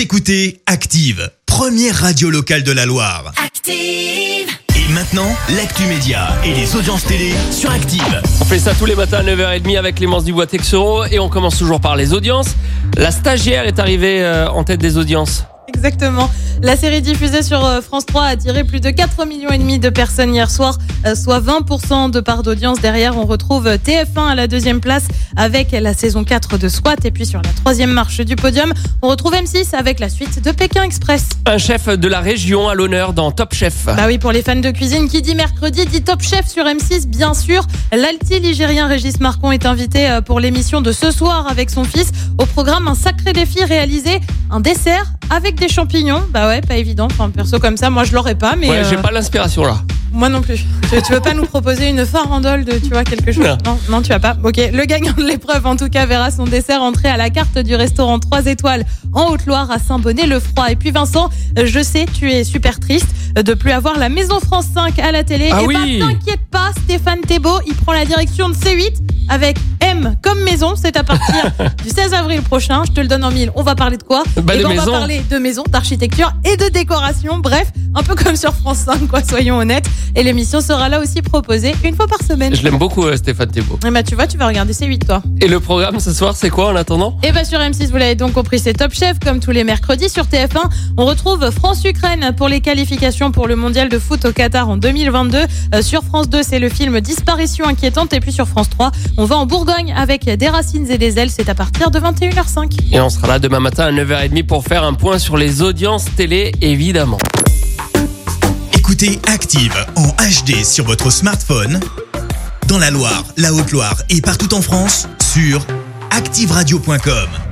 Vous écoutez Active, première radio locale de la Loire. Active. Et maintenant, l'actu média et les audiences télé sur Active. On fait ça tous les matins à 9h30 avec Clémence Dubois Texero et on commence toujours par les audiences. La stagiaire est arrivée euh, en tête des audiences. Exactement. La série diffusée sur euh, France 3 a attiré plus de 4 millions et demi de personnes hier soir, euh, soit 20% de part d'audience. Derrière, on retrouve TF1 à la deuxième place avec la saison 4 de SWAT. Et puis sur la troisième marche du podium, on retrouve M6 avec la suite de Pékin Express. Un chef de la région à l'honneur dans Top Chef. Bah oui, pour les fans de cuisine, qui dit mercredi dit Top Chef sur M6, bien sûr. L'alti ligérien Régis Marcon est invité euh, pour l'émission de ce soir avec son fils. Au programme, un sacré défi réalisé, un dessert avec des champignons. Bah ouais, pas évident. Enfin, perso comme ça, moi je l'aurais pas, mais Ouais, j'ai euh, pas l'inspiration là. moi non plus. Tu, tu veux pas nous proposer une farandole de, tu vois, quelque chose? Non. non, non, tu vas pas. Ok, le gagnant de l'épreuve, en tout cas, verra son dessert entrer à la carte du restaurant 3 étoiles en Haute-Loire à Saint-Bonnet-le-Froid. Et puis Vincent, euh, je sais, tu es super triste euh, de plus avoir la Maison France 5 à la télé. Ah Et oui. bah t'inquiète pas, Stéphane Thébault, il prend la direction de C8 avec Comme maison. C'est à partir du 16 avril prochain. Je te le donne en mille. On va parler de quoi Bah, Eh de ben, On va parler de maison, d'architecture et de décoration. Bref, un peu comme sur France 5, quoi, soyons honnêtes. Et l'émission sera là aussi proposée une fois par semaine. Je l'aime beaucoup euh, Stéphane Thébault. Et bah tu vois, tu vas regarder C8 toi. Et le programme ce soir c'est quoi en attendant? Et bah sur M6, vous l'avez donc compris, c'est Top Chef comme tous les mercredis sur TF1. On retrouve France-Ukraine pour les qualifications pour le mondial de foot au Qatar en 2022. Euh, sur France 2, c'est le film Disparition inquiétante. Et puis sur France 3, on va en Bourgogne avec des racines et des ailes. C'est à partir de 21h05. Et on sera là demain matin à 9h30 pour faire un point sur les audiences télé évidemment. Écoutez Active en HD sur votre smartphone, dans la Loire, la Haute-Loire et partout en France, sur activeradio.com.